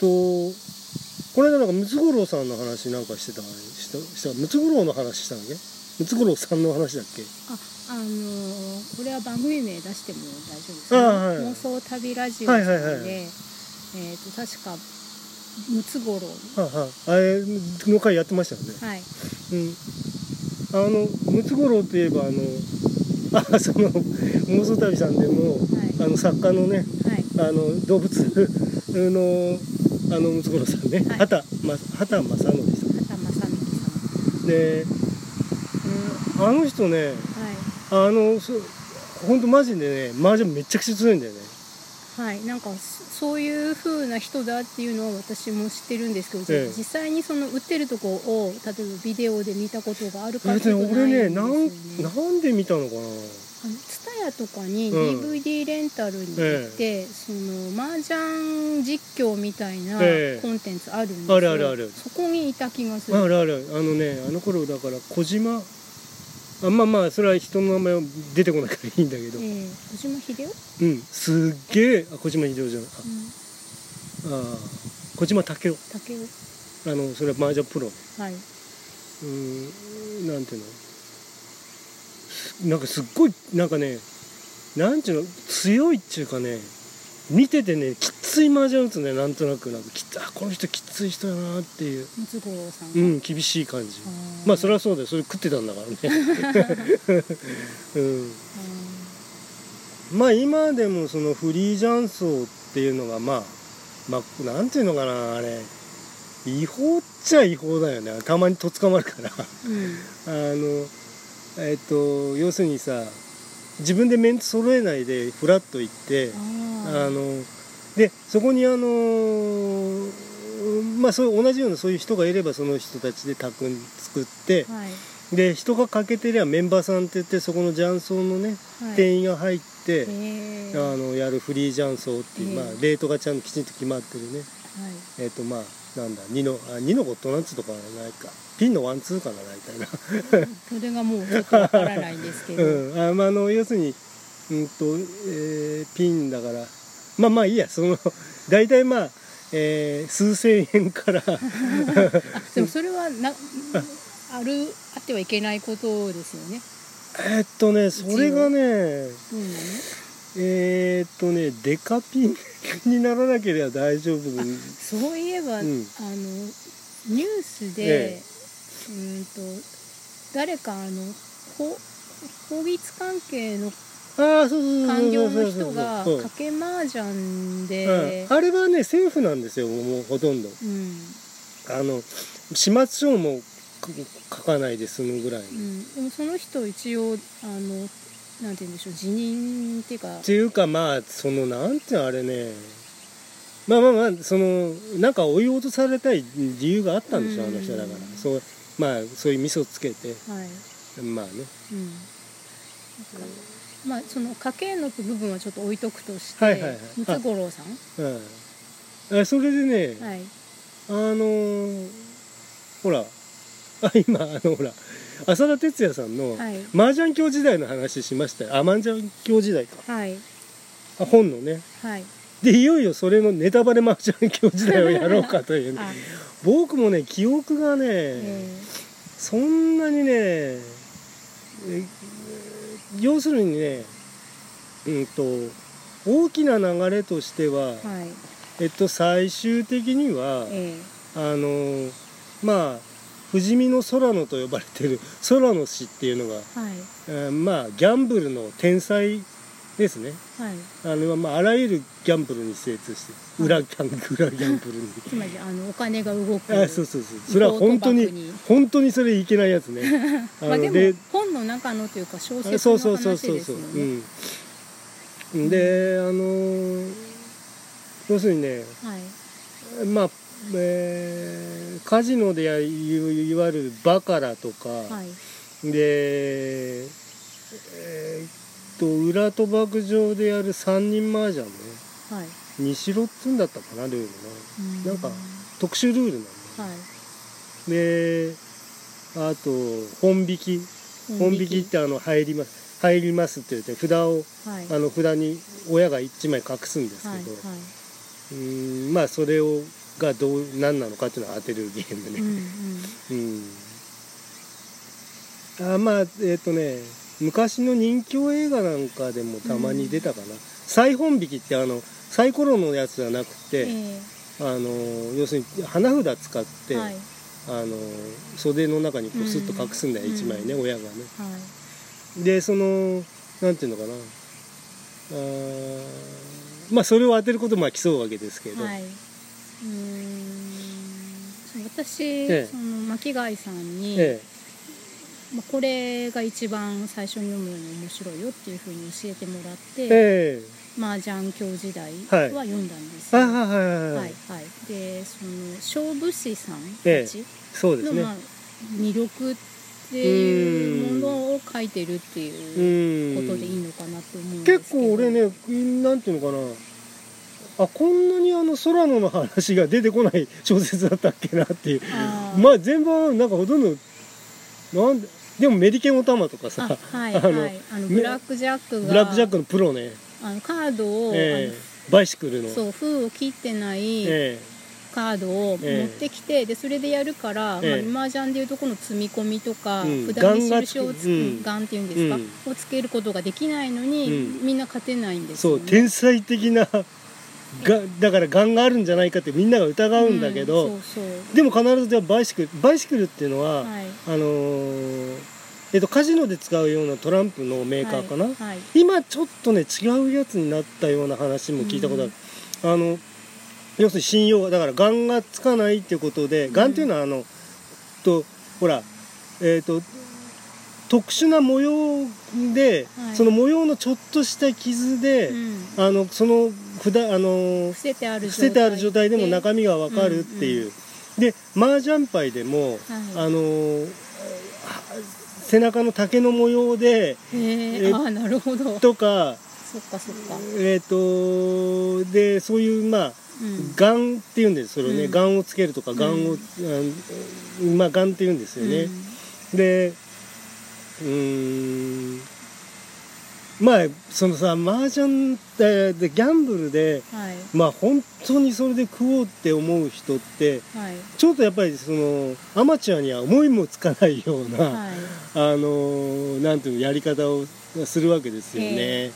とこれなんかムツゴロウさんの話なんかしてたしたしたムツゴロウの話したんだっけ？ムツゴロウさんの話だっけ？あのーこれは番組名出しても大丈夫ですあはい妄想旅ラジオで、はいはいはい。えっ、と確かムツゴロウ。はあはああれの回やってましたよね。はい。うん。あのムツゴロウといえばあの あその妄想旅さんでもはい。あの作家のねはい。あの動物のあのムツゴロウさんね、はい。畑ま畑正則でした畑正幹で、うん。あの人ねさんはい。あのそ本当マジでね麻雀めちゃくちゃ強いんだよね。はい、なんかそそういう風な人だっていうのは私も知ってるんですけど、ええ。実際にその売ってるとこを例えばビデオで見たことがあるかえっていんですよなんね。なんで見たのかなツタヤとかにうん。DVD レンタルに行って、その麻雀実況みたいなええ。コンテンツあるんですよ。あるあるある。そこにいた気がする。あるある。あのねあの頃だから小島あまあまあそれは人の名前は出てこないからいいんだけど、ええ。小島秀夫？うん。すっげえあ小島秀夫じゃん。うん、ああ小島武竹雄。雄。あのそれは麻雀プロ。はい。うんなんていうの？すなんかすっごいなんかねなんていうの強いっていうかね見ててねきつい麻雀打つねなんとなく。なんかきつあこの人きつい人だなっていう。うん厳しい感じ。まあそれはそうだよ。それ食ってたんだからね。うん。まあ今でもそのフリージャンソーっていうのがまあまあなんていうのかなあれ。違法っちゃ違法だよね。たまにとっ捕まるから。うん。あのえっと要するにさ自分でメンツ揃えないでフラッと行ってああのでそこにあのまあそういう同じようなそういう人がいればその人たちで宅作ってあ。はい。で人が欠けてりゃメンバーさんって言ってそこの雀荘のねはい。店員が入って、あのやるフリー雀荘っていう、ええまあレートがちゃんときちんと決まってるねはい。えっ、とまあなんだ2のあ2のゴットなんつうとかはないか。ピンのワンツーかな大体な。それがもうちょっとわからないんですけど、うん、あまあ、あの要するに、うんとえーピンだから。まあまあいいや。その大体まあ、えー数千円から。あ でもそれはなあるあってはいけないことですよね。えーっとねそれがねうん、えーっとねデカピン にならなければ大丈夫。そういえば、うん。あのニュースで、えうんと誰かあの法法律関係の官僚の人が賭け麻雀で、うん、あれはね政府なんですよもうほとんど。うん。あの始末書も書かないで済むぐらい、うん、でもその人一応あのなんて言うんでしょう辞任っていうか。っていうかまあそのなんていうのあれね。まあまあまあそのなんか追い落とされたい理由があったんでしょ、うん。あの人だから。そうまあそういう味噌つけて。はい、まあね。うん、まあその家計の部分はちょっと置いとくとして、はいはいはい。ムツゴロウさん？うん。あそれでね、はい。あのーほら。あ今あのほら浅田哲也さんのはい。麻雀教時代の話しましたよ。あ麻雀教時代か。はい。あ本のね。はい。でいよいよそれのネタバレ麻雀教時代をやろうかというね。あ。僕もね記憶がね、えそんなにねえ要するにねうんと大きな流れとしては、ーはい。えっと最終的にはえ。あのまあ不死身の空野と呼ばれてる 空野氏っていうのが、ーはい。えーまあギャンブルの天才ですね。はい。あの、まあ、あらゆるギャンブルに精通して裏ギャン 裏ギャンブルに。つまりあのお金が動く。あそうそうそう。それは本当に本当にそれいけないやつね。あまあででも本の中のというか小説のそう話そうそうですよそうそう、ねうん、であのー要するにねはい。まあ、えーカジノでやいいわゆるバカラとか、はい。でえーっと裏賭博場でやる三人麻雀ね。はい。西ロっつんだったかなルールねうなんか特殊ルールなんだはい。であと本引き。本引きってあの入ります。入りますって言って札をはい。あの札に親が1枚隠すんですけど、はいはうーんまあそれをがどう何なのかっていうのを当てるゲームうんねうん。うん、あまあえっ、とね昔の人気映画なんかでもたまに出たかな、再本引きってあのサイコロのやつじゃなくて、えあの要するに花札使って、えはい。あの袖の中にこうスッと隠すんだよ、うん。一枚ね親がね。はい。でそのなんていうのかな。あーまあそれを当てることもまあ競うわけですけど、はいうーん。私、ええ。その巻貝さんに、えまあ、これが一番最初に読むのに面白いよっていうふうに教えてもらって、ええ。麻雀教時代は読んだんですよ、はいはいはいはい、はいはい、でその勝負師さんええ。たちそうですね。の、まあ、魅力っていうものを書いてるっていううん。ことでいいのかなって思うんです結けど。構俺ねなんていうのかなあこんなにあの空野の話が出てこない 小説だったっけなっていう。まあ全部なんかほとんどなんででもメリケンオタマとかあさはいあのはい。あのブラックジャックがブラックジャックのプロね、あのカードを、ええ。バイシクルの。そう封を切ってないえカードを持ってきて、でそれでやるから、ええ。まあ、麻雀でいうとこの積み込みとか、うん。札に印をつく、うん。ガンっていうんですか、うん。をつけることができないのに、うん。みんな勝てないんでえすよ、ね、そう天才的ながだからガンがあるんじゃないかってみんなが疑うんだけど、うんそうそう。でも必ずじゃあバイシクルバイシクルっていうのは、はい。あのーえっとカジノで使うようなトランプのメーカーかな、はいはい。今ちょっとね違うやつになったような話も聞いたことある、あの要するに信用だからガンがつかないっていうことで、ん。ガンっていうのはあのとほらえっ、と特殊な模様で、はい。その模様のちょっとした傷で、うん。あのその札あの伏せてある状態。捨ててある状態でも中身がわかるっていう、で麻雀牌でも、はい。あの背中の竹の模様でへえ。えああなるほど。とかそっかそっか、えっ、とでそういうまあうん、ガンっていうんですそれをね、うん。ガンをつけるとかガンを、うんあまあガンっていうんですよね、でうーんまあそのさ麻雀ででギャンブルでうん、はい。まあ本当にそれで食おうって思う人ってはい。ちょっとやっぱりそのアマチュアには思いもつかないような、はい。あのなんていうのやり方をするわけですよね。え。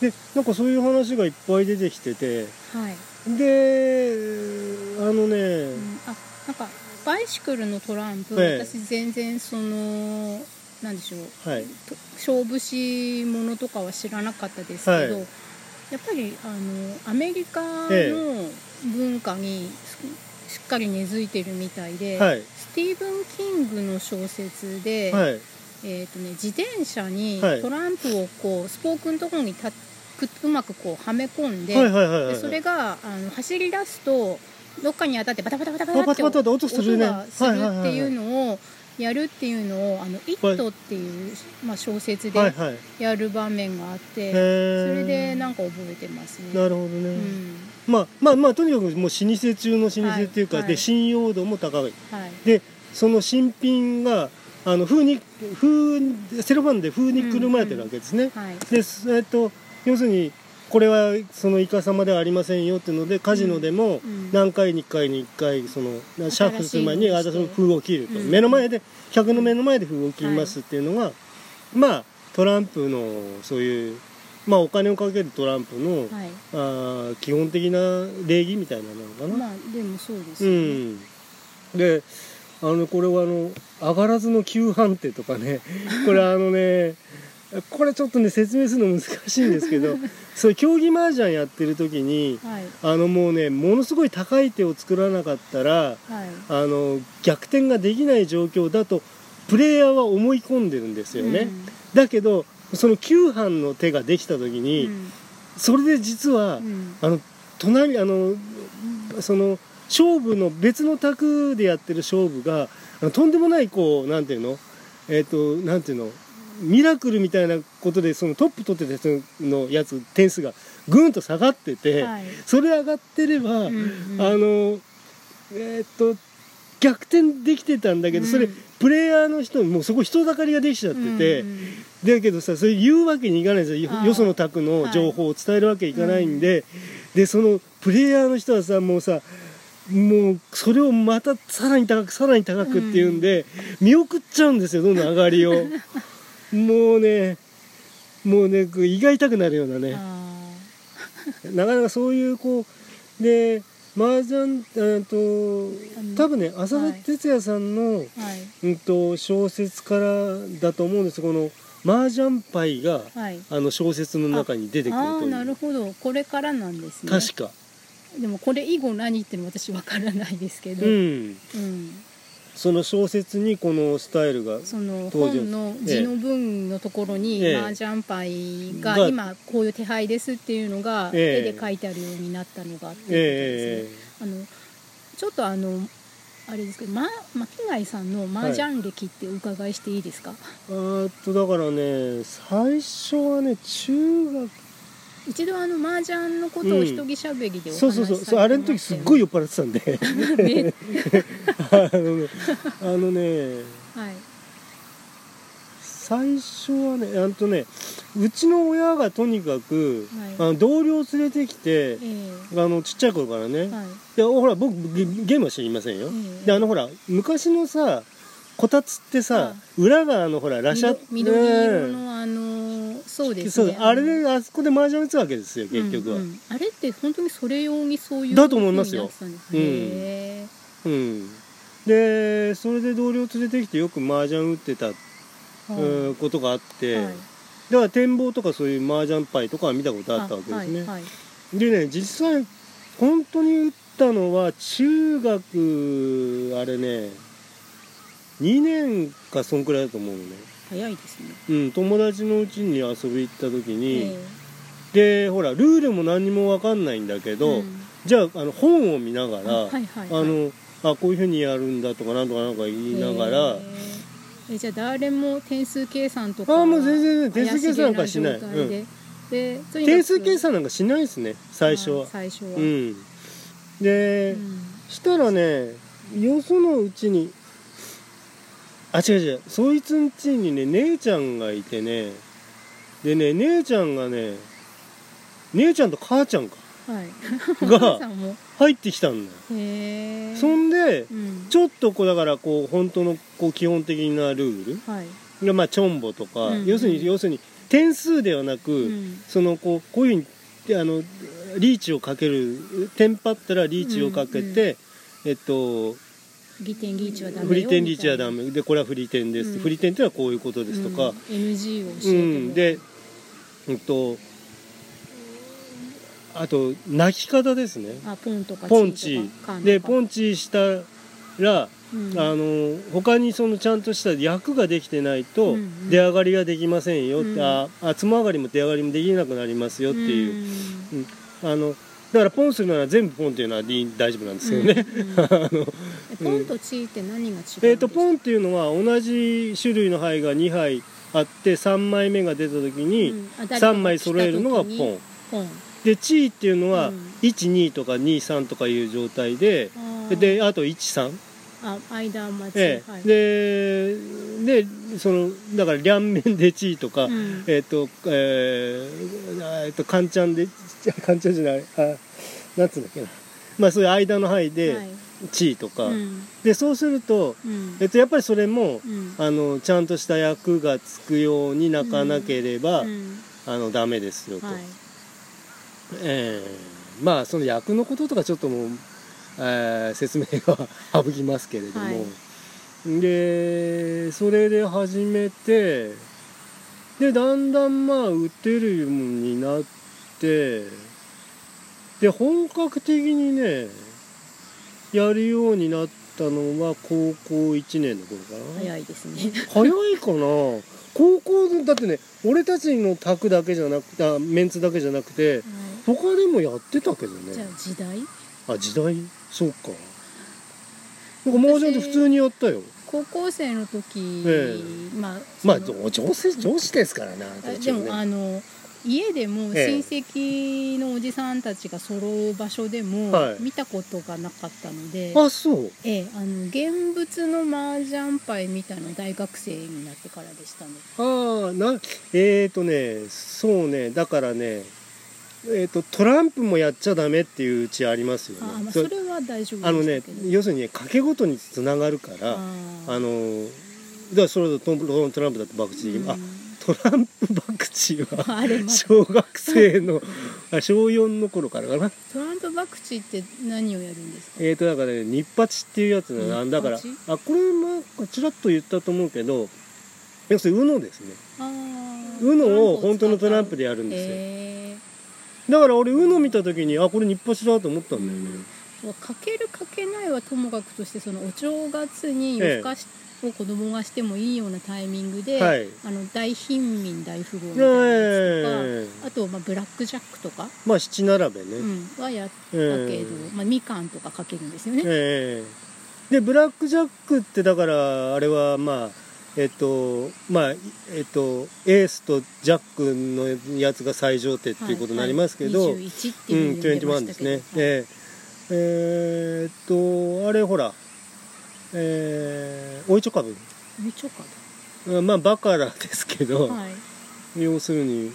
でなんかそういう話がいっぱい出てきててはい、であのね、うん、あなんかバイシクルのトランプ、ええ。私全然そのなんでしょう。はい。と勝負師ものとかは知らなかったですけど、はい。やっぱりあのアメリカのえ文化にしっかり根付いてるみたいで、はい。スティーブン・キングの小説で、はい。えーとね、自転車にはい。トランプをこうスポークのところにたくうまくこうはめ込んで,、でそれがあの走り出すとどっかに当たってバタバタバタバタって音がするっていうのをやるっていうのを「あのイット!」っていう、まあ、小説ではいはい。やる場面があって、へそーれでなんか覚えてますね。なるほどね、うん。まあまあまあとにかくもう老舗中の老舗っていうか、はい。で信用度も高い。はい。でその新品があの風に風セロファンで風にくるまれてるわけですね、はい。でえっと要するにこれはそのイカ様ではありませんよっていうのでカジノでもうん何回に1回に1回そのシャッフルする前に私の封を切ると、うん。目の前で客の目の前で封を切りますっていうのが、まあトランプのそういうまあお金をかけるトランプの、はい。あー基本的な礼儀みたいなのかな、まあでもそうですう。ん。であのこれはあの上がらずの急判定とかね。これあのねこれちょっとね説明するの難しいんですけど そういう競技麻雀やってる時にはい。あのもうねものすごい高い手を作らなかったらはい。あの逆転ができない状況だとプレイヤーは思い込んでるんですよね、だけどその9班の手ができた時うん。に、それで実は、うん。あの隣あのその勝負の別の卓でやってる勝負がとんでもないこうなんていうの？えっ、となんていうの？ミラクルみたいなことでそのトップ取ってた人のやつ点数がぐんと下がってて、はい。それ上がってれば、うんうん。あのえっ、と逆転できてたんだけど、それうんプレイヤーの人もうそこ人だかりができちゃってて、うんうん。だけどさそれ言うわけにいかないん。ですよよその宅の情報を伝えるわけいかないんで、でそのプレイヤーの人はさもうさもうそれをまたさらに高くさらに高くっていうんで、見送っちゃうんですよどんどん上がりを もうねもうね胃が痛くなるようなね。あなかなかそういうこうで麻雀えっと多分ね浅田哲也さんの、ーはい。うん、と小説からだと思うんですこの麻雀牌がはい。あの小説の中に出てくるああという。なるほど。これからなんですね。確か。でもこれ以後何っていうの私わからないですけど、うん。うんその小説にこのスタイルがその本の字の文のところにええ。麻雀牌がが今こういう手配ですっていうのがええ。絵で書いてあるようになったのがあってえあのちょっとあのあれですけど、ま、巻貝さんの麻雀歴ってお伺いしていいですか、えーっとだからね最初はね中学一度あの麻雀のことを一人しゃべりでお話しそうそうそう。そうあれの時すっごい酔っ払ってたんで。ね あのねあのねはい。最初はねあんとねうちの親がとにかく、はい。あの同僚を連れてきてええ。あのちっちゃい頃からね、はい。いやほら僕ゲゲームは知りませんよ、ええ。であのほら昔のさこたつってさ裏があのほらラシャ緑緑色うんのあのそうですね。あれであそこで麻雀打つわけですよ結局は、うん。うんあれって本当にそれ用にそういうだと思いますよ。風になってたんうん。へでそれで同僚連れてきてよく麻雀打ってた、えうんことがあって、はい。だから展望とかそういう麻雀牌とかは見たことあったわけですね、はいはいでね実際本当に打ったのは中学あれね2年かそんくらいだと思うのね早いですね。うん友達のうちに遊び行った時に、えでほらルールも何にも分かんないんだけえど、うん。じゃああの本を見ながら、あはいはいはい。あのあこういうふうにやるんだとかなんとかなんか言いながら、へええじゃあ誰も点数計算とかあもう全然点数計算なんかしない。怪しげ状態で点数計算なんかしないですね最初は。あ最初は、うん。で、うん。したらねよそのうちにあ違う違う。そいつんちにね姉ちゃんがいてね。でね姉ちゃんがね姉ちゃんと母ちゃんか。はい。が 入ってきたんだよ。へえそんでうん。ちょっとこうだからこう本当のこう基本的なルール。はい。がまあチョンボとか、うん要するに要するに点数ではなく、うん。そのこうこういうふうにあのリーチをかけるテンパったらリーチをかけて、えっとギテンリーチはダメよフリテンリーチはダみメでこれはフリテンです、うんフリテンっていうのはこういうことですとか、うん。NG を教えてうもん。でうんとあと泣き方ですね。あポンとかポンチ。でポン、ンチしたら、うん。あの他にそのちゃんとした役ができてないと出上がりができませんよって、うん。ああつも上がりも出上がりもできなくなりますよっていう、うん。あのだからポンするなら全部ポンっていうのは大丈夫なんですよね、ポンとチーって何が違うえー、とポンっていうのは同じ種類の牌が2牌あって3枚目が出た時にうん。あ誰か3枚揃えるのがポン、ポン。でチーっていうのはうん。12とか23とかいう状態で、であと13、あ間待ち、えはい、えででそのだから両面でチーとか、うん。えっ、とえー、あえっとカンチャンで カンチャンじゃないあなんつうんだっけな。まあそういう間の範囲ではい。チーとか、うん。でそうすると、うん。えっと、やっぱりそれも、うん。あのちゃんとした役がつくように泣かなければ、うん。あのダメですよと、はい。えーまあその役のこととかちょっともう、えー説明は省きますけれども、はい。でそれで始めてでだんだんまあ打てるようになってで本格的にねやるようになったのは高校1年の頃かな。早いですね。早いかな。高校でだってね俺たちの卓だけじゃなくてあメンツだけじゃなくてはい。他でもやってたけどじゃねあ時代？あ時代？そうか。なんか麻雀って普通にやったよ。高校生の時、えまあまあ女性女子ですからなあでもあの家でもええ。親戚のおじさんたちが揃う場所でもはい。見たことがなかったので、あそう。ええ、あの現物の麻雀牌見たの大学生になってからでしたね。ああなえーとねそうねだからねえー、とトランプもやっちゃダメっていううちありますよね。あ、まあ、そそれはは大丈夫あのね要するにね賭けごとにつながるからああのだからそれとトトランプだって博打できる、あトランプ博打は 小学生のあ小4の頃からかな。トランプ博打って何をやるんですか？えーとだからね日八っていうやつな。のあだから日あこれまあちらっと言ったと思うけど要するに UNO ですね。UNO を本当のトランプでやるんですよ。へだから俺 UNO 見た時にあこれ日八だと思ったんだよね、ーかけるかけないはともかくとしてそのお正月に夜更かしを子供がしてもいいようなタイミングで、はい。あの大貧民大富豪みたいなやつとか、ええ。あと、まあ、ブラックジャックとか、まあ七並べね、うん、はやったけど、ええ。まあ、みかんとかかけるんですよね、ええ。でブラックジャックってだからあれはまあえっとまあえっとエースとジャックのやつが最上手っていうことになりますけど、はいはい、21ってうんいうふうに呼んでま21ですね。はい。えええーっとあれほらえー、おいちょ株みちょかまあバカラですけど、だはい。要するに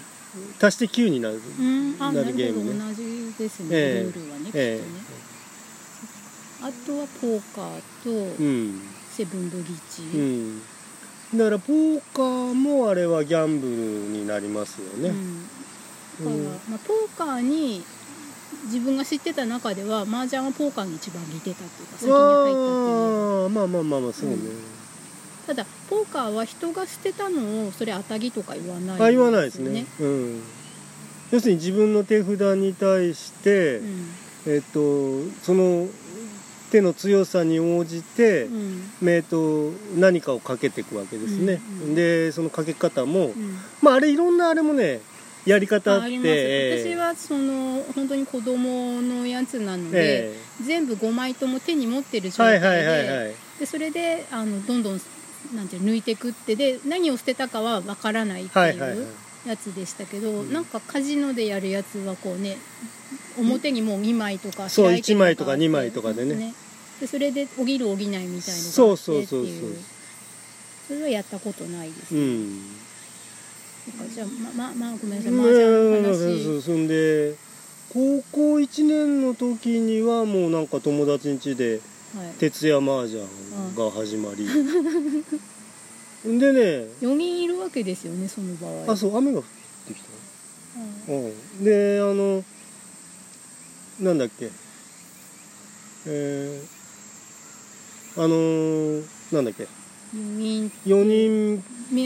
足して9になる、うん、あななるゲームね。同じですね、ええ。ルールはねきっとね、えあとはポーカーとうん。セブンブリッジ、うんだからポーカーもあれはギャンブルになりますよね、うん。だかまあ、ポーカーに自分が知ってた中では麻雀はポーカーに一番似てたっていうか先に入ったっていう。ああまあまあまあまあそうね、ただポーカーは人が捨てたのをそれ当たりとか言わないあ言わないですね。うん。要するに自分の手札に対して、うん。えっ、とその手の強さに応じて、うん。えっと何かをかけていくわけですね、うんうんでそのかけ方も、うん。まああれいろんなあれもねやり方あってああります私はその本当に子供のやつなので、え全部5枚とも手に持ってるえ状態で,、はいはいはいはい。でそれであのどんどんなんていうの抜いていくってで何を捨てたかはわからないってはいはいはい。いうやつでしたけど、うん。なんかカジノでやるやつはこうね表にもう2枚とかそう開いて1枚とかあって2枚とかでね。でそれで起きる起きないみたいのがあってってそう。そうそうそうそれはやったことないです、うん。じゃあまままあごめんなさい。ね麻雀のそう話、そう。そんで高校1年の時にはもうなんか友達ん家ではい、徹夜麻雀が始まり、でね4人いるわけですよねその場合。あそう雨が降ってきた。うん。うん。であのなんだっけ。えー、あのーなんだっけ。4人。4人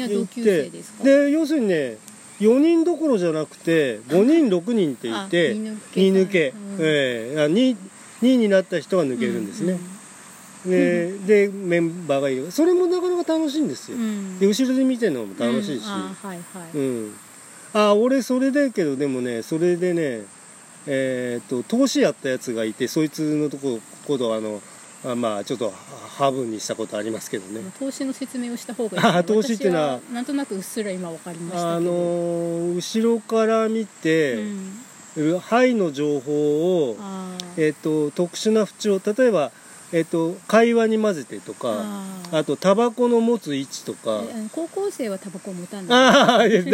同級生ですか？で要するにね4人どころじゃなくて5人 6人って言ってあ2二抜け、うん。ええあ 2, 2になった人が抜けるんですね、ででメンバーがいる。それもなかなか楽しいんですよ、うん。うんで後ろで見てるのも楽しいし、うん。あはいはい、うん、あ俺それだけどでもねそれでねえーっと投資やったやつがいてそいつのとこことあのあまあちょっとハブにしたことありますけどね。投資の説明をした方がいい。かなあ投資っていうのは私なんとなくうっすら今分かりましたあけど。の後ろから見うて、ん、肺の情報を、えーっと特殊な不調例えば、えーっと会話に混ぜてとかあとタバコの持つ位置とか。高校生はタバコ持たない。ああ、えっと、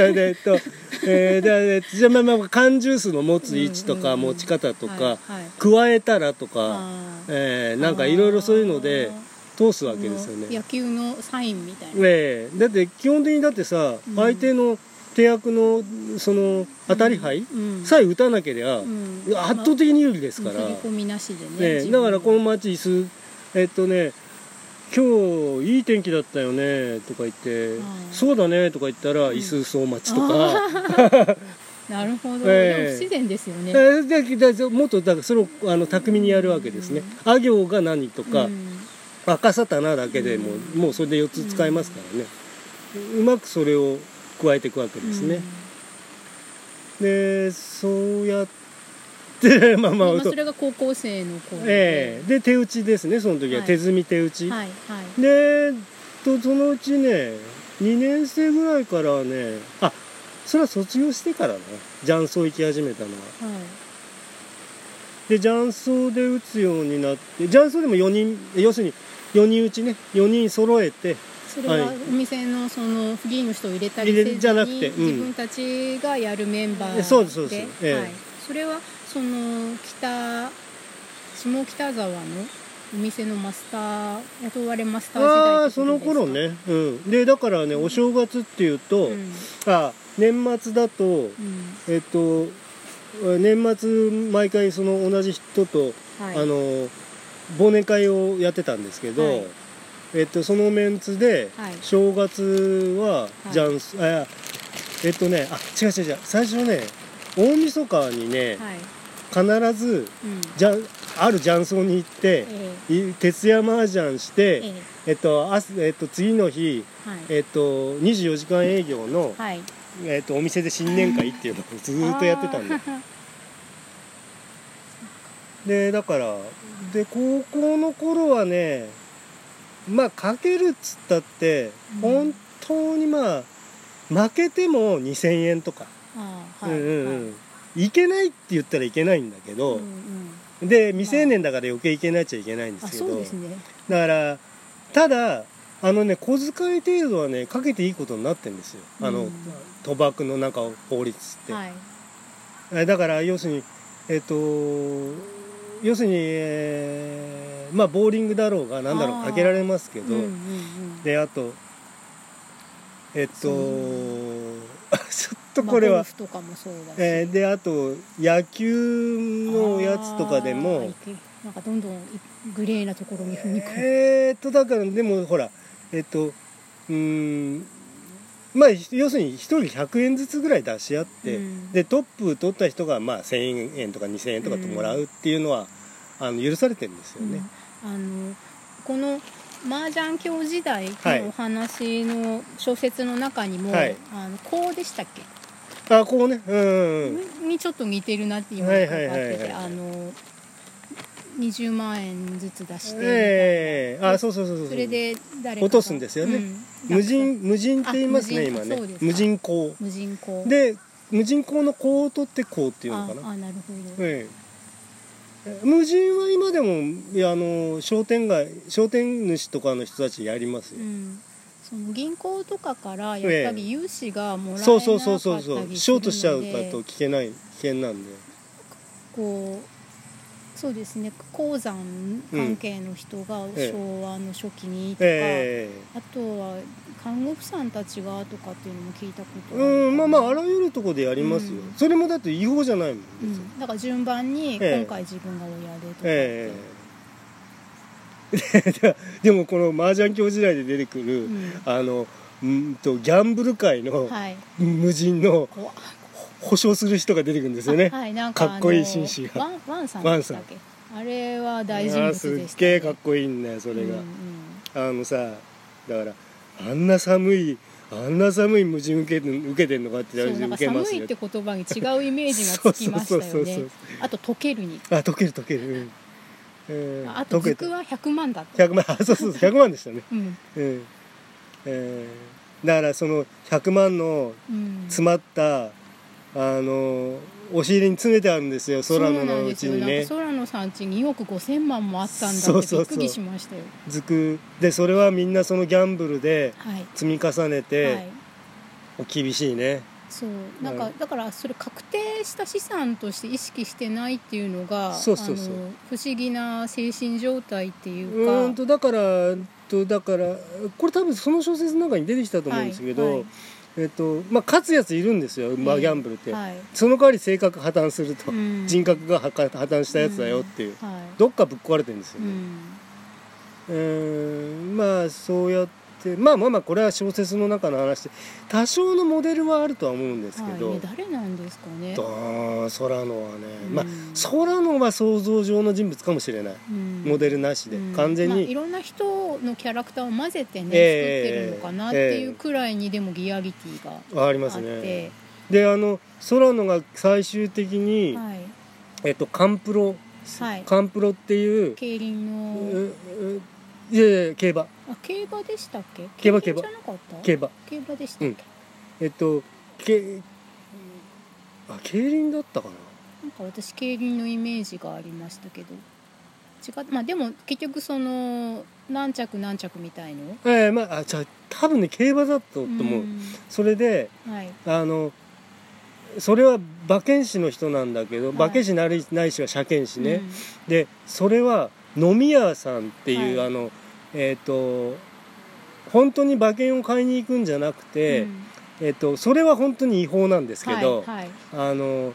えーだえじゃあまあまあ缶ジュースの持つ位置とか持ち方とか、はいはい。加えたらとか、えーなんかいろいろそういうので通すわけですよね。野球のサインみたいな、ええだって基本的にだってさ、うん。相手の手役のその当たり牌うん。さえ打たなければ、うん。圧倒的に有利ですから、ねだからこの街椅子えっとね今日いい天気だったよねとか言って、そうだねとか言ったら椅子総待ちとか、なるほど、ええ。でも不自然ですよね、もっとだからそれをあの巧みにやるわけですね、あ行が何とか、うん。赤さたなだけでも、うん。もうそれで4つ使えますからね、うまくそれを加えていくわけですね、でそうやって まあまあ、まあ、それが高校生の頃ええ。で手打ちですねその時は、はい。手積み手打ち、はいはい。でとそのうちね2年生ぐらいからねあそれは卒業してからね。雀荘行き始めたのは。はい。で雀荘で打つようになって雀荘でも4人要するに4人打ちね。4人揃えてそれははいお店のそのフリーの人を入れたりせずにじゃなくてうん。自分たちがやるメンバーでえそうですそうです。ええ。はい、それはその北下北沢のお店のマスター雇われマスター時代あその頃ね。うん。でだからねお正月っていうと、うん。あ年末だとうん。えっと年末毎回その同じ人と、はい。あの忘年会をやってたんですけど、はいえっとそのメンツで、はい。正月ははい。ジャンス、あいやえっとねあ違う違う違う。最初ね大晦日にね、はい。必ずうん。じゃある雀荘に行ってえい徹夜麻雀して、ええ。えっとあすえっと、次の日、えはい。えっと、24時間営業の、はい。えっと、お店で新年会っていうのをずーっとやってたんだ でだからで高校の頃はねまあかけるっつったって、うん。本当にまあ負けても2000円とか、うんうんはいうん。い。けないって言ったらいけないんだけど、で未成年だから余計いけないっちゃいけないんであすけど、だからただあのね小遣い程度はねかけていいことになってんですよ。あの、うん。賭博のなんか法律って、はい。えだから要するにえっ、と要するに、えーまあボーリングだろうがなんだろうかけられますけど、うんうんうん。であとえっ、と ちょっとこれはまあゴル、フとかもそうだし。えーであと野球のやつとかでもなんかどんどんいグレーなところに踏み込む、えーっとだからでもほらえっとうーんまあ要するに1人100円ずつぐらい出し合って、うん。でトップ取った人がまあ1000円とか2000円とかともらうっていうのは、あの許されてるんですよね、うん。あのこの麻雀教時代はい。のお話の小説の中にも、はい。あのこうでしたっけ、あこうね。うんうんうん。にちょっと似てるなっていうのがはいかかってはい。はいはいてあの20万円ずつ出して、ええ。あそうそうそうそう。それで誰落とすんですよね。うん。無人無人って言いますねあ今ね。無人そうですか。無人港。無人港。で無人港の港を取って港っていうのかな。ああなるほど、ええ。無人は今でもいやあの商店街商店主とかの人たちやりますよ、うん、その銀行とかからやっぱり融資がもらえなかそうったりするので。そうそうそうそう。ショートしちゃうかと聞けない危険なんで。こうそうですね。鉱山関係の人がええ昭和の初期にとか、えあとは看護婦さんたちがとかっていうのも聞いたことうんまあまああらゆるとこでやりますよ、うん。それもだって違法じゃないもん、うん、だから順番にええ。今回自分が親でとかって、ええで でもこの麻雀教時代で出てくる、うん。あのうんとギャンブル界のはい。無人の怖っ保証する人が出てくるんですよね、はいなんかかっこいい紳士が。ワンワンさんでしたっけ？あれは大人物あーでした、ね、すっげえかっこいいんだよそれが、うんうんあのさだからあんな寒いあんな寒い無人受けて受けてんのかってそうなんか受けますよ。寒いって言葉に違うイメージがつきましたよね。あと溶けるに。あ溶ける溶ける、うん。えーあと溶け服は100万だった。100万あそうそうそう 100万でしたね。うん。うん。えーだからその100万のうん。詰まったあの押し入れに詰めてあるんですよ空野のうちにね空野さんち2億5千万もあったんだってびっくりしましたよ。ずくでそれはみんなそのギャンブルではい。積み重ねはてい。厳しいね、そう。なんかだからそれ確定した資産として意識してないっていうのがそうそうそう。不思議な精神状態っていううかーんとだからとだからこれ多分その小説の中に出てきたと思うんですけど、はいはいえっとまあ、勝つやついるんですよ、まあ、ええギャンブルって、はい。その代わり性格破綻すると、うん人格が破破綻したやつだよっていう、はい。どっかぶっ壊れてるんですよね、うん。うーんまあそうやってまあまあまあこれは小説の中の話で多少のモデルはあるとは思うんですけど、はい。ね、誰なんですかね？あー空野はね、うん。まあ空野は想像上の人物かもしれない、うん。モデルなしで、うん。完全まあ、いに、ろんな人のキャラクターを混ぜてね、ええ作ってるのかなっていうくらいにでもリアリティがありますね。であの空野が最終的に、はい。えっと、カンプロ、はい。カンプロっていう、競輪うのういやいや競馬。あ競馬でしたっけ？競馬競輪じゃなかった？競馬。競馬でしたっけ、えっとけあ競輪だったかな？なんか私競輪のイメージがありましたけど。違っまあでも結局その何着何着みたいの？ええまああじゃあ多分ね競馬だったと思う、ん。それではい。あのそれは馬券師の人なんだけど、い。馬券師ないないしは車検師ね、うん。でそれは飲み屋さんっていう、はい。あのえっ、と本当に馬券を買いに行くんじゃなくて、うん。えっとそれは本当に違法なんですけど、はいはい。あの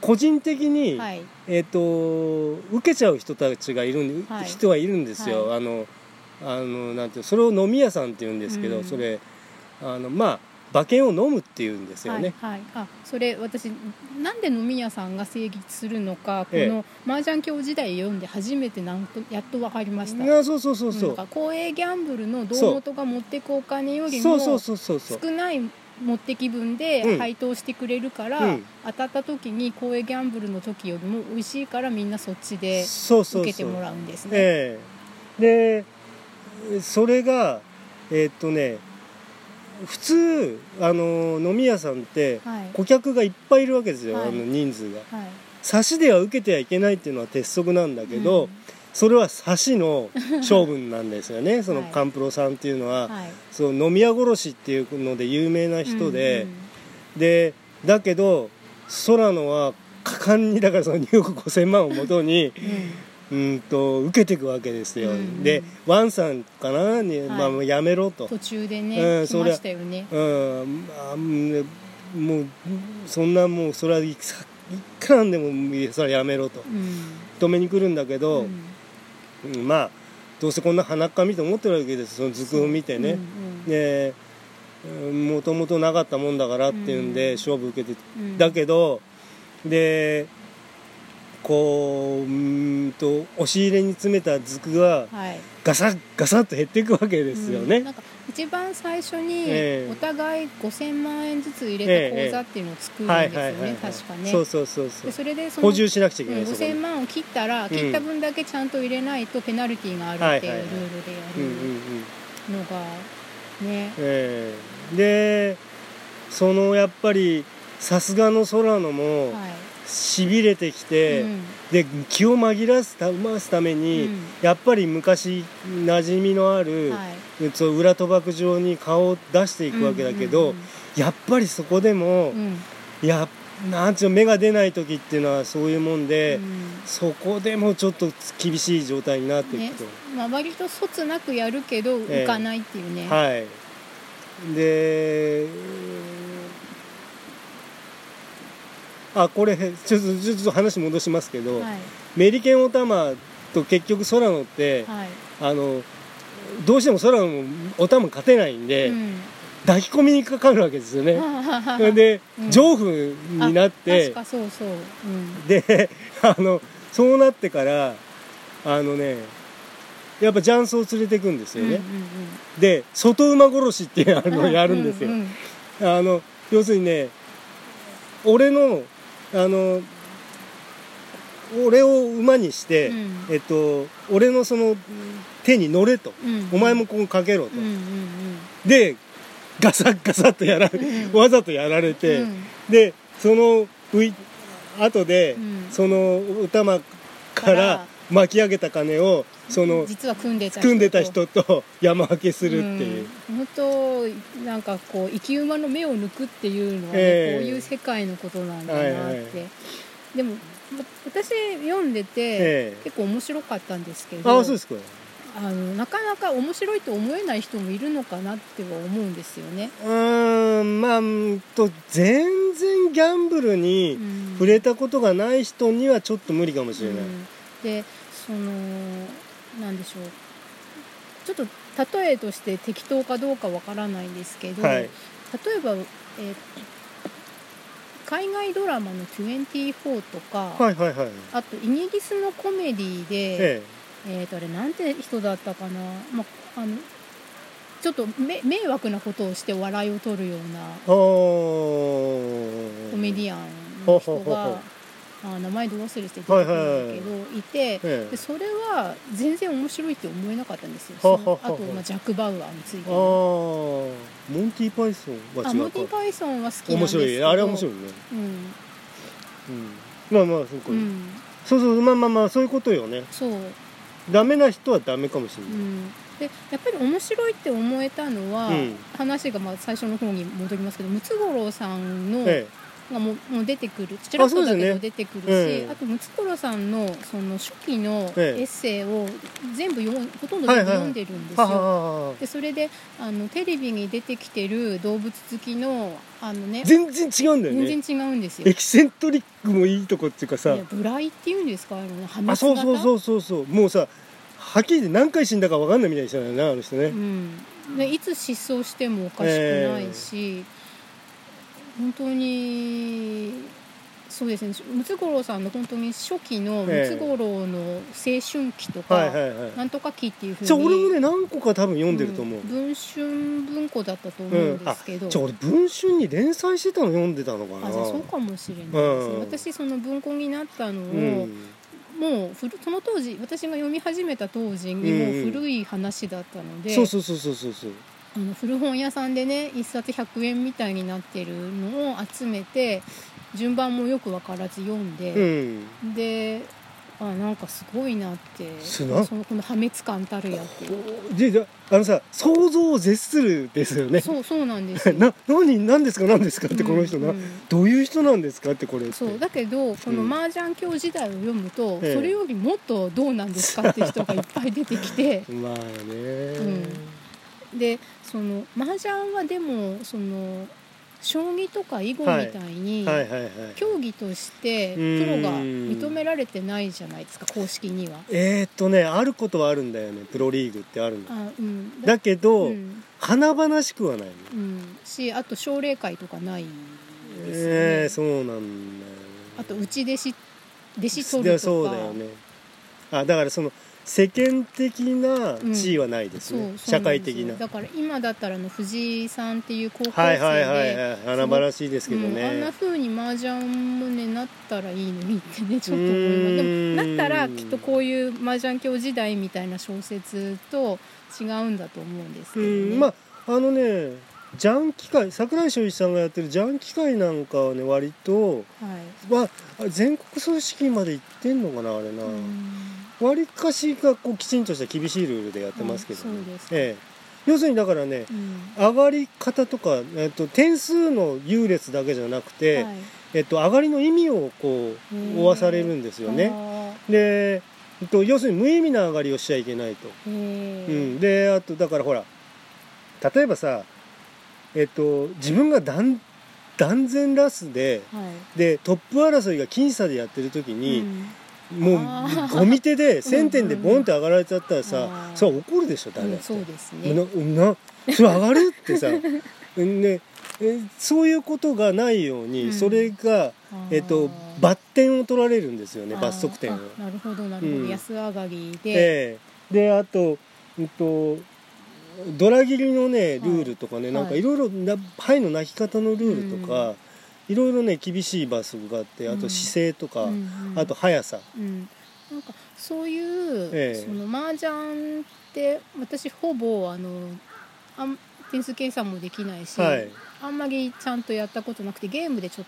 個人的に、はい。えっと受けちゃう人たちがいるん、はい。人はいるんですよ、はあのあのなんていうそれを飲み屋さんって言うんですけど、うん。それあのまあ馬券を飲むっていうんですよね、はいはい、あそれ私なんで飲み屋さんが成立するのかこえ。えの麻雀教時代読んで初めてなんとやっと分かりました。あそうそうそうそう、公営ギャンブルの胴元が持っていくお金よりもそうそうそうそうそう。少ない持ってき分うん。で配当してくれるから、うん。当たった時に公営ギャンブルの時よりも美味しいからみんなそっちでそうそうそう。受けてもらうんですね。ええ。でそれがえーっとね普通あの飲み屋さんってはい。顧客がいっぱいいるわけですよ、はい。あの人数が。はい。差しでは受けてはいけないっていうのは鉄則なんだけど、うん。それは差しの勝負なんですよね。そ のはい。カンプロさんっていうのは、はい。その飲み屋殺しっていうので有名な人で、うんでだけど空野は果敢にだからその2億5000万をもとにうんうんと受けていくわけですよ、うんでワンさんかな？に、はい。まあ、もうやめろと、途中でね、うん来ましたよね。うんあうんもうそんなもうそれはいくらでもそれはやめろと。うん。止めに来るんだけど、うん。うんまあどうせこんな鼻っかみと思ってるわけです。その図工を見てね、もともとなかったもんだからっていうんでうん。勝負受けて、うん。だけどでこううーんと押し入れに詰めた図工がはい。ガサッガサッと減っていくわけですよね、うん。なんか一番最初にええ。お互い5000万円ずつ入れた口座っていうのを作るんですよね、確かね。そうそうそうそう。でそれでその補充しなくちゃいけない、うんそこに。5000万を切ったら、ん切った分だけちゃんと入れないとペナルティーがあるっていうルールでやるのがね、ええ。でそのやっぱりさすがの空野もはいしびれてきて、うん。で気を紛らわすたますために、うん。やっぱり昔馴染みのある、はい。そう裏賭博場に顔を出していくわけだけど、やっぱりそこでも、うん。やなんちゅうの芽が出ない時っていうのはそういうもんで、うん。そこでもちょっと厳しい状態になっていくと、まあ、割とそつなくやるけどええ。浮かないっていうね、はい。であこれちょっとちょっと話戻しますけど、はい。メリケンオタマと結局空野って、はい。あのどうしても空野もオタマ勝てないんで、うん。抱き込みにかかるわけですよね、で、うん。上夫になってそうそう、うん、であのそうなってからあのねやっぱ雀荘を連れてくんですよね、うんうんで外馬殺しっていうのをやるんですよ、うんうん。あの要するにね俺のあの俺を馬にして、うん。えっと俺のその手に乗れと、うん。お前もここかけろと、うんうんでガサッガサッとやられ、うん。わざとやられて、うん。でそのうい後で、うん。そのお玉から巻き上げた金をその実は組んでた人と。組んでた人と山分けするっていう、うん、本当なんかこう生き馬の目を抜くっていうのはね、ええ。こういう世界のことなんだなって、はいはい。でもま私読んでて、ええ。結構面白かったんですけどああそうですか。あのなかなか面白いと思えない人もいるのかなっては思うんですよね。うーんまあうんと全然ギャンブルにうん。触れたことがない人にはちょっと無理かもしれない、うんでそのなんでしょう。ちょっと例えとして適当かどうかわからないんですけど、はい。例えば、えー海外ドラマの24とか、はいはいはい。あとイギリスのコメディで、ええ。ー、とあれなんて人だったかな、まあ、あのちょっとめ迷惑なことをして笑いを取るようなえコメディィアンの人があ名前ど忘れして出てくるんだけど、はいはいはいいてえでそれは全然面白いって思えなかったんですよ。あと、まあ、ジャック・バウアーについてああモンティ・パイソンはあ違うか。モンティ・パイソンは好きなん面ですけど。白い。あれは面白いね、うん、うん、まあまあそうか、うん、そうそうまあまあまあそういうことよね。そう、ダメな人はダメかもしれない、うん、でやっぱり面白いって思えたのは、うん。話がまあ最初の方に戻りますけどムツゴロウさんの、えがもうもう出てくる。ちらっと出てくるし、ええあとムツゴロウさんのその初期のええ。エッセイを全部読んほとんど全部読んでるんですはよ。でそれであのテレビに出てきてる動物好きのあのね全然違うんだよね。全然違うんですよ。エ。キセントリックもいいとこっていうかさ。ブライっていうんですか？あの破そう型そうそうそうそう。もうさはっきり言って何回死んだか分かんないみたいな人だよねあの人ね、うん、でいつ失踪してもおかしくないし、本当にそうですね。ムツゴロウさんの本当に初期のムええツゴロウの青春期とか、なんとか期っていうふうにじゃあ俺もね何個か多分読んでると思う、ん文春文庫だったと思うんですけど、じゃあ俺文春に連載してたの読んでたのかな。あじゃあそうかもしれないですね、うん私その文庫になったのを、うん。もう古その当時私が読み始めた当時にもう古い話だったので、そうそうそうそうそうあの古本屋さんでね1冊100円みたいになってるのを集めて順番もよく分からず読んうで、ん。であなんかすごいなってそのこの破滅感たるやっていう。でじゃああのさ想像を絶するですよね。そうそうなんですよ。な何何ですか何ですかってこの人な、うん。うんどういう人なんですかってこれそうだけどこの麻雀教時代を読むと、ええそれよりもっとどうなんですかって人がいっぱい出てきて。まあね、でその麻雀はでもその将棋とか囲碁みたいに、競技としてプロが認められてないじゃないですか公式には。えー、っとねあることはあるんだよね。プロリーグってあるんだあうん、だけど、うん。華々しくはないの。うん、しあと奨励会とかないですよね、えー、そうなんだよね。あと内弟子弟子取でるとか。そうだよね。あだからその世間的な地位はないですね、そうそう社会的な。だから今だったらあの藤井さんっていう高校生で、はいはいはいはい。華々しいですけどうん、あんなね、風に麻雀もねなったらいいのにってね ちょっと思います。でもなったらきっとこういう麻雀教時代みたいな小説と違うんだと思うんですけうどね、ん。まああのねジャン機械桜井翔一さんがやってるジャン機械なんかはね割とはい。まあ全国組織まで行ってんのかなあれな、うん割かしがこうきちんとした厳しいルールでやってますけど、あそうです。かええ、要するにだからねうん。上がり方とか、えっと、点数の優劣だけじゃなくて、はい。えっと、上がりの意味をこう負わされるんですよね。あで、えっと、要するに無意味な上がりをしちゃいけないと。うー。ん、であとだからほら例えばさ、えっと、自分が断断然ラスではい。でトップ争いが僅差でやってる時に、うんもうゴミ手で1000点でボンって上がられちゃったらさ、あーそれは怒るでしょ誰うんだって。そうですね。ななそれ上がるってさ。ねえそういうことがないように、うん。それが、えっと、罰点を取られるんですよね罰則点を。あなるほどなるほど、うん。安上がりで、ええ。であと、うんと、ドラ切りのねルールとかね、はいなんかい。ろいろな牌の泣き方のルールとか、いろいろね厳しい罰則があってあとうん姿勢とか、あと速さ、うん、なんかそういう、ええ。その麻雀って私ほぼあのあん点数計算もできないし、はい。あんまりちゃんとやったことなくてゲームでちょっ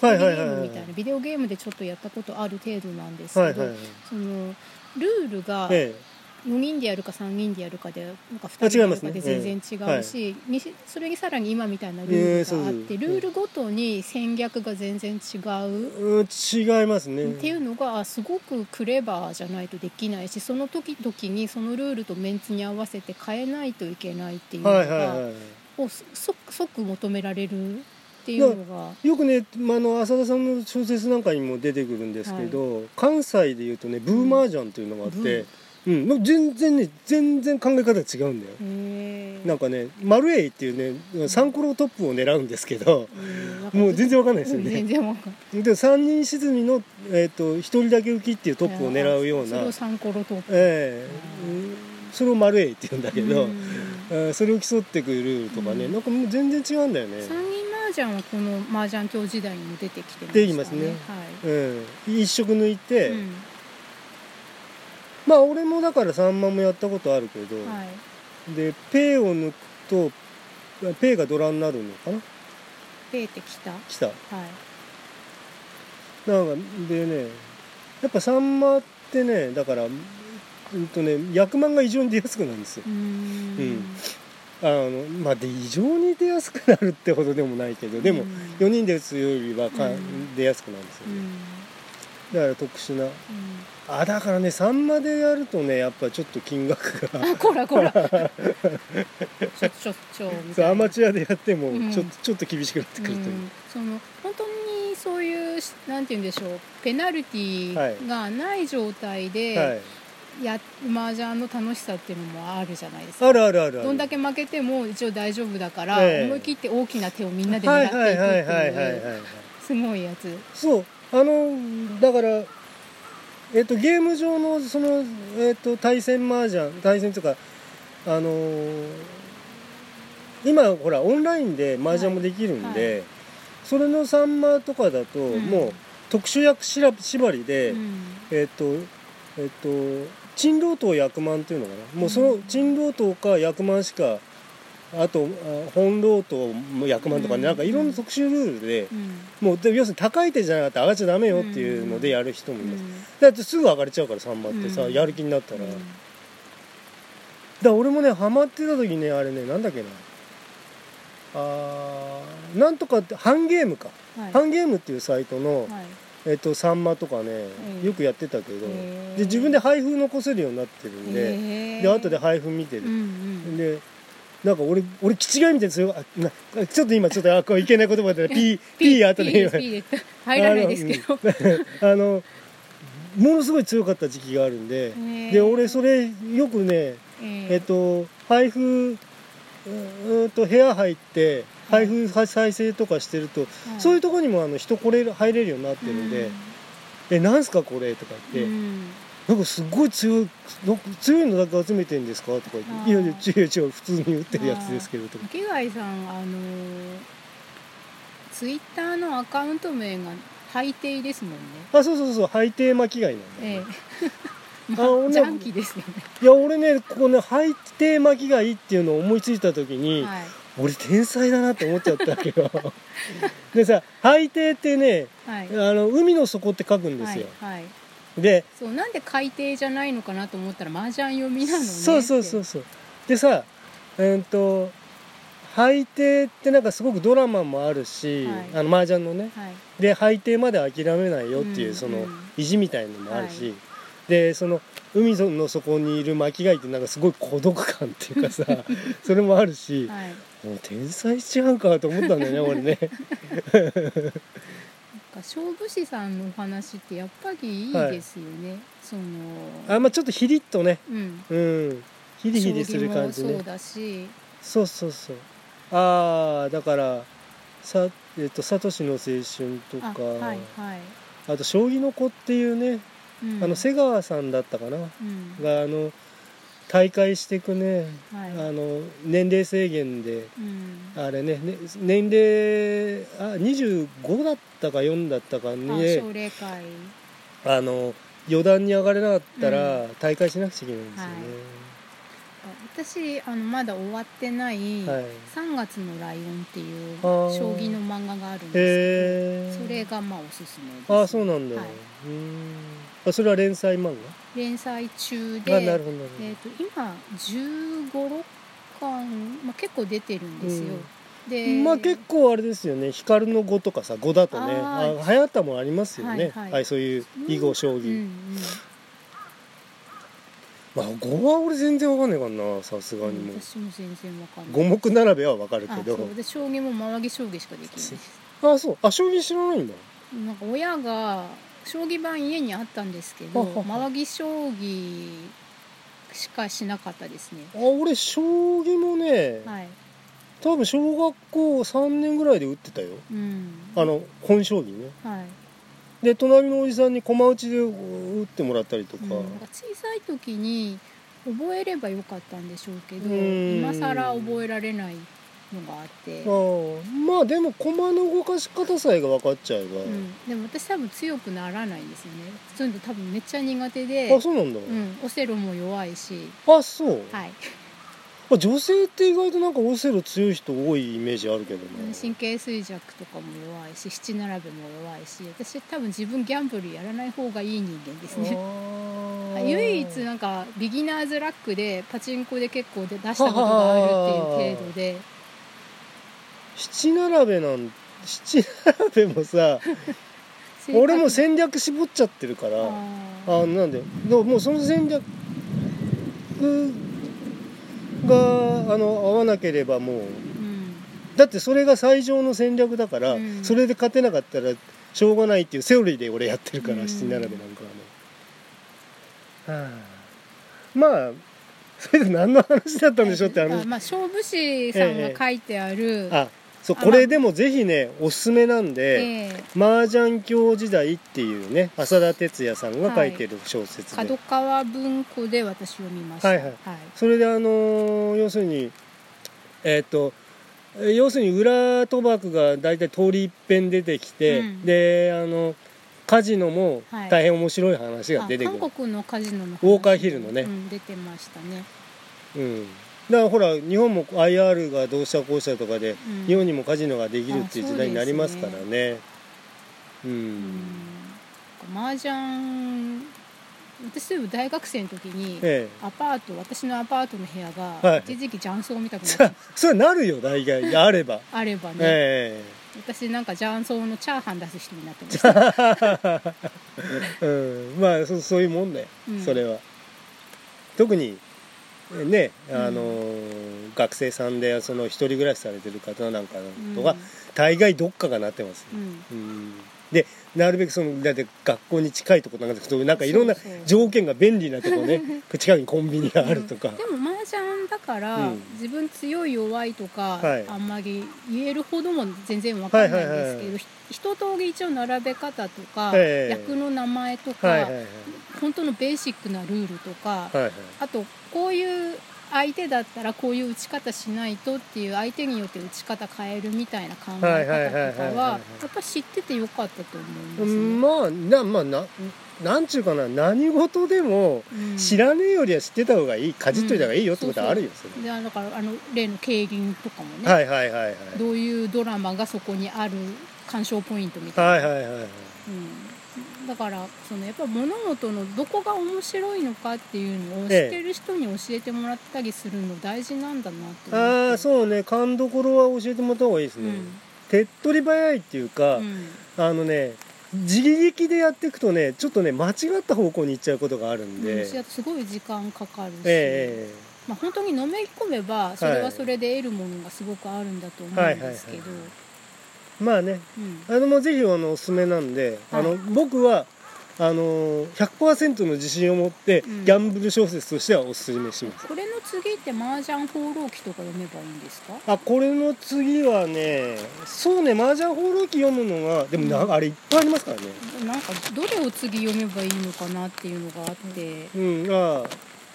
とはいゲはいはいはい。ームみたいなビデオゲームでちょっとやったことある程度なんですけど、はいはいはい。そのルールがえ4人でやるか3人でやるかでなんか2あ人でやるかで全然違うし、それにさらに今みたいなルールええがあって、ルールごとに戦略が全然違う。えうん違いますね。っていうのがあすごくクレバーじゃないとできないしその時々にそのルールとメンツに合わせて変えないといけないっていうのが、はいはいはい。を即即求められるっていうのが。よくね、まあ、あの浅田さんの小説なんかにも出てくるんですけど、関西でいうとねブーマージャンっていうのがあって、うんもう全然ね全然考え方が違うんだよ。なんかねマルエイっていうねサンコロトップを狙うんですけどもう全然わかんないですよ全ね然わかんない。で3人沈みの、えー、と1人だけ浮きっていうトップを狙うような。それをサンコロトップ。ええ。うんそれをマルエイって言うんだけど、うそれを競ってくるルールとかね、うん。なんかもう全然違うんだよね、三人麻雀はこの麻雀教時代にも出てきてましたね。出てきますね。はい。うん、一色抜いて、うんまあ俺もだから3万もやったことあるけど、はい。でペイを抜くとペイがドラになるのかな？ペーってきた？はい。来たなんかでねやっぱサンマってねだからうんとね役満が異常に出やすくなるんですよ。うーん。あのまあで異常に出やすくなるってほどでもないけどでもうん。4人で打つよりはか、うん。出やすくなるんですよね、うん。だから特殊な。うんあだからね3までやるとねやっぱちょっと金額が。あこらこら。ちょちょちょアマチュアでやってもうん。ちょっと、ちょっと厳しくなってくるという、うん。その本当にそういうなんて言うんでしょう。ペナルティーがない状態はい。でや、麻雀の楽しさっていうのもあるじゃないですか。あるあるあるどんだけ負けても一応大丈夫だから、ええ。思い切って大きな手をみんなで狙はいっていくはいはいはいってはいはいいうすごいやつ。そう。あのだからえっとゲーム上のそのえっと対戦麻雀対戦というかあのー今ほらオンラインで麻雀もできるんで、はいはそれのサンマとかだと、ん。もう特殊役しら縛りで、うん。えっとえっと珍老頭役満っていうのかな。もうその珍老頭か役満しかあとあ本老頭も役満とかね、うん。なんかいろんな特殊ルールで、うん。もうで要するに高い手じゃなかったら上がっちゃダメよっていうのでやる人もいます、うん。だってすぐ上がれちゃうからサンマってさ、うん。やる気になったら、うん。だから俺もねハマってた時ねあれねなんだっけな。あーなんとかってハンゲームか、はい。ハンゲームっていうサイトの、はい。えっとサンマとかね、うん。よくやってたけど、で自分で配布残せるようになってるんで、で後で配布見てる。うん、うん。でなんか俺俺気違いみたいですよあなちょっと今ちょっとあこういけない言葉で言う P です P です入らないですけど。あのものすごい強かった時期があるんでー。で俺それよくねええ。っと配布うーんと部屋入って配布再生とかしてると、そういうところにもあの人来れる入れるようになってるんで「えなんすかこれ?」とか言って、うんなんかすごい強いなんか強いのだけ集めてんですか?」とか言って「いやいや違う違う普通に打ってるやつですけど」とか。池貝さんあのツイッターのアカウント名が海底ですもんね。あそうそうそう背底巻き貝なんだよえね、え あ俺ジャンキですよね。いや俺ねここね背底巻き貝っていうのを思いついた時に、はい。俺天才だなって思っちゃったけど。でさ海底ってねはい。あの海の底って書くんですよ、はいはいでそうなんで海底じゃないのかなと思ったら麻雀読みなのねそうそうそうそう。でさえーっと海底ってなんかすごくドラマもあるし、はい。あの麻雀のね。はい。で海底まで諦めないよっていう、うんそのうん。意地みたいのもあるし、はい。でその海の底にいる巻き貝ってなんかすごい孤独感っていうかさ それもあるし、はい。もう天才しちゃうかと思ったんだよね俺ね か勝負師さんのお話ってやっぱりいいですよね、そのあまあちょっとヒリッとね。うん。うん。ヒリヒリする感じね。そうだし。そうそうそう。ああだからさえっとサトシの青春とあかはいはい、あと将棋の子っていうね、うん、あの瀬川さんだったかな、うん。があの大会していくね、はい。あの年齢制限でうん。あれねね年齢あ25だったか4だったかあに奨励会。あの余談に上がれなかったら大会しなくちゃいけないんですよね、私あのまだ終わってない「はい。3月のライオン」っていう将棋の漫画があるんですけどそれがまあおすすめです。ああそうなんだ、はい。それは連載漫連載中でえー、と今1 5 6巻、まあ、結構出てるんですよ、でまあ結構あれですよね。光の語とかさ語だとねああ流行ったもんありますよね。はいはい。そういう囲碁将棋、うんうん。まあ語は俺全然わかんないからなさすがにもう。私も全然わかんない。五目並べはわかるけあどで将棋も回り将棋しかできないです。あそう。あ将棋知らないんだ。なんか親が将棋盤家にあったんですけどははは回り将棋しかしなかったですね。あ俺将棋もね、はい。多分小学校3年ぐらいで打ってたよ。うん。あの本将棋ね。はい。で隣のおじさんに駒打ちで打ってもらったりとか、うん、小さい時に覚えればよかったんでしょうけどうん。今更覚えられないのがあって、まあでも駒の動かし方さえが分かっちゃえば、うん、でも私多分強くならないんですよね。そういうの多分めっちゃ苦手で。あそうなんだ、うん、オセロも弱いし。あそう、はい。あ女性って意外となんかオセロ強い人多いイメージあるけどうん。ね神経衰弱とかも弱いし七並べも弱いし。私多分自分ギャンブルやらない方がいい人間ですね。唯一なんかビギナーズラックでパチンコで結構で出したことがあるっていう程度で七並べなん七並べもさ 俺も戦略絞っちゃってるからああなんででももうその戦略があの合わなければもうーうん。だってそれが最上の戦略だから、うん。それで勝てなかったらしょうがないっていうセオリーで俺やってるから、うん。七並べなんかはね、はあ、まあそれで何の話だったんでしょってあ話まあ勝負師さんが書いてある、あそうあこれでもぜひねおすすめなんでえ「麻雀教時代」っていうね浅田哲也さんが書いてる小説で、ー角川文庫で私読みました。はいはい。それであのー要するにえっ、とえー要するに裏賭博が大体通り一遍出てきて、うん。であのカジノもはい。大変面白い話があ出てくる、韓国のカジノの話。ウォーカーヒルのね。うん、出てましたね、うん、だからほら日本も IR がどうしたこうしたとかで、うん。日本にもカジノができるっていう時代になりますからあねううん。ん麻雀私でも大学生の時にえアパート私のアパートの部屋はい。が一時期雀荘みたくえなさってそれなるよ大概。あれば、あればね、え私なんか雀荘のチャーハン出す人になってました、え うん、まあそそういうもんだよ、うん。それは。特にねあのう学生さんでその一人暮らしされてる方なんかとかうん、大概どっかがなってますよ。うん。うん。でなるべくそのだって学校に近いところなんかなんかいろんな条件が便利なとこね 近くにコンビニがあるとか、でも麻雀だから、うん。自分強い弱いとか、はい。あんまり言えるほども全然わかんないんですけど、一通り一応並べ方とか、ええ。役の名前とか、本当のベーシックなルールとか、あとこういう相手だったらこういう打ち方しないとっていう相手によって打ち方変えるみたいな考え方とかはやっぱ知っててよかったと思うんですね。うんまあなまあななんちゅうかな何事でもうん。知らねえよりは知ってた方がいいかじっといた方がいいよってことはあるよ、それでだからあの例の競輪とかもね、はいはいはいはい。どういうドラマがそこにある鑑賞ポイントみたな、はいいはいはいはい。うん、だからそのやっぱ物事のどこが面白いのかっていうのを知ってる人に教えてもらったりするの大事なんだなって思って。ああそうね。勘どころは教えてもらった方がいいですね、うん。手っ取り早いっていうか、うん。あのね自力でやっていくとねちょっとね間違った方向に行っちゃうことがあるんで、うん、それだとすごい時間かかるし、えまあ、本当にのめり込めばそれはそれで得るものがすごくあるんだと思うんですけど、はいはいえまあねうん。あのもうぜひあのおすすめなんで、あのはい僕はあの100%の自信を持って、うん。ギャンブル小説としてはおすすめします。これの次って麻雀放浪記とか読めばいいんですか？あこれの次はねそうね麻雀放浪記読むのがでもな、うん。あれいっぱいありますからね。なんかどれを次読めばいいのかなっていうのがあって、うん。ああ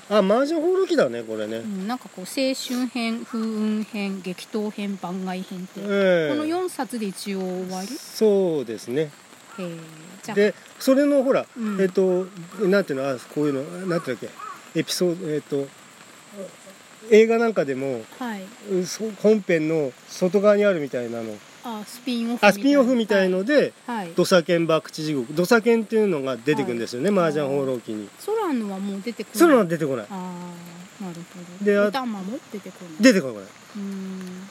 麻雀放浪記だねこれね、うん、なんかこう青春編風雲編激闘編番外編って、ええ。この4冊で一応終わり？そうですね。えーじゃあ。でそれのほら、うん。えっ、となんていうのあこういうのなんていうんだっけ？エピソードえっ、と映画なんかでもはい。本編の外側にあるみたいなのあスピンオフあスピンオフみたいのではい、はい。土佐犬博打地獄土佐犬っていうのが出てくるんですよね、はい。麻雀放浪記に。空のはもう出てこない。そういうのは出てこない。ああなるほど。であ歌まも出てこない。出てこない。うーん。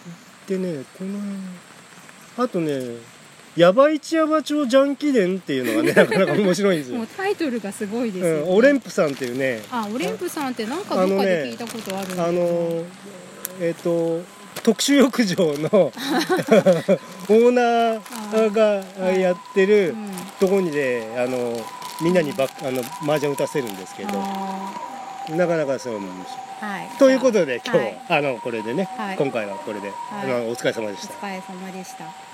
でねこのあとね「ヤバイチヤバ町ジャンキ伝」っていうのがねなかなか面白いんですよ。もう、タイトルがすごいですよ、ね。うん、オレンプさんっていうね。あオレンプさんってなんかどっかで聞いたことあるんだあけど。のえっ、と特殊浴場の オーナーがやってるうん。とこにであのみんなにバッあの麻雀打たせるんですけどあなかなかそういうもんです。ーはい。ということで今日、はい。あのこれでね、はい。今回はこれで、はい。あのお疲れ様でした。お疲れ様でした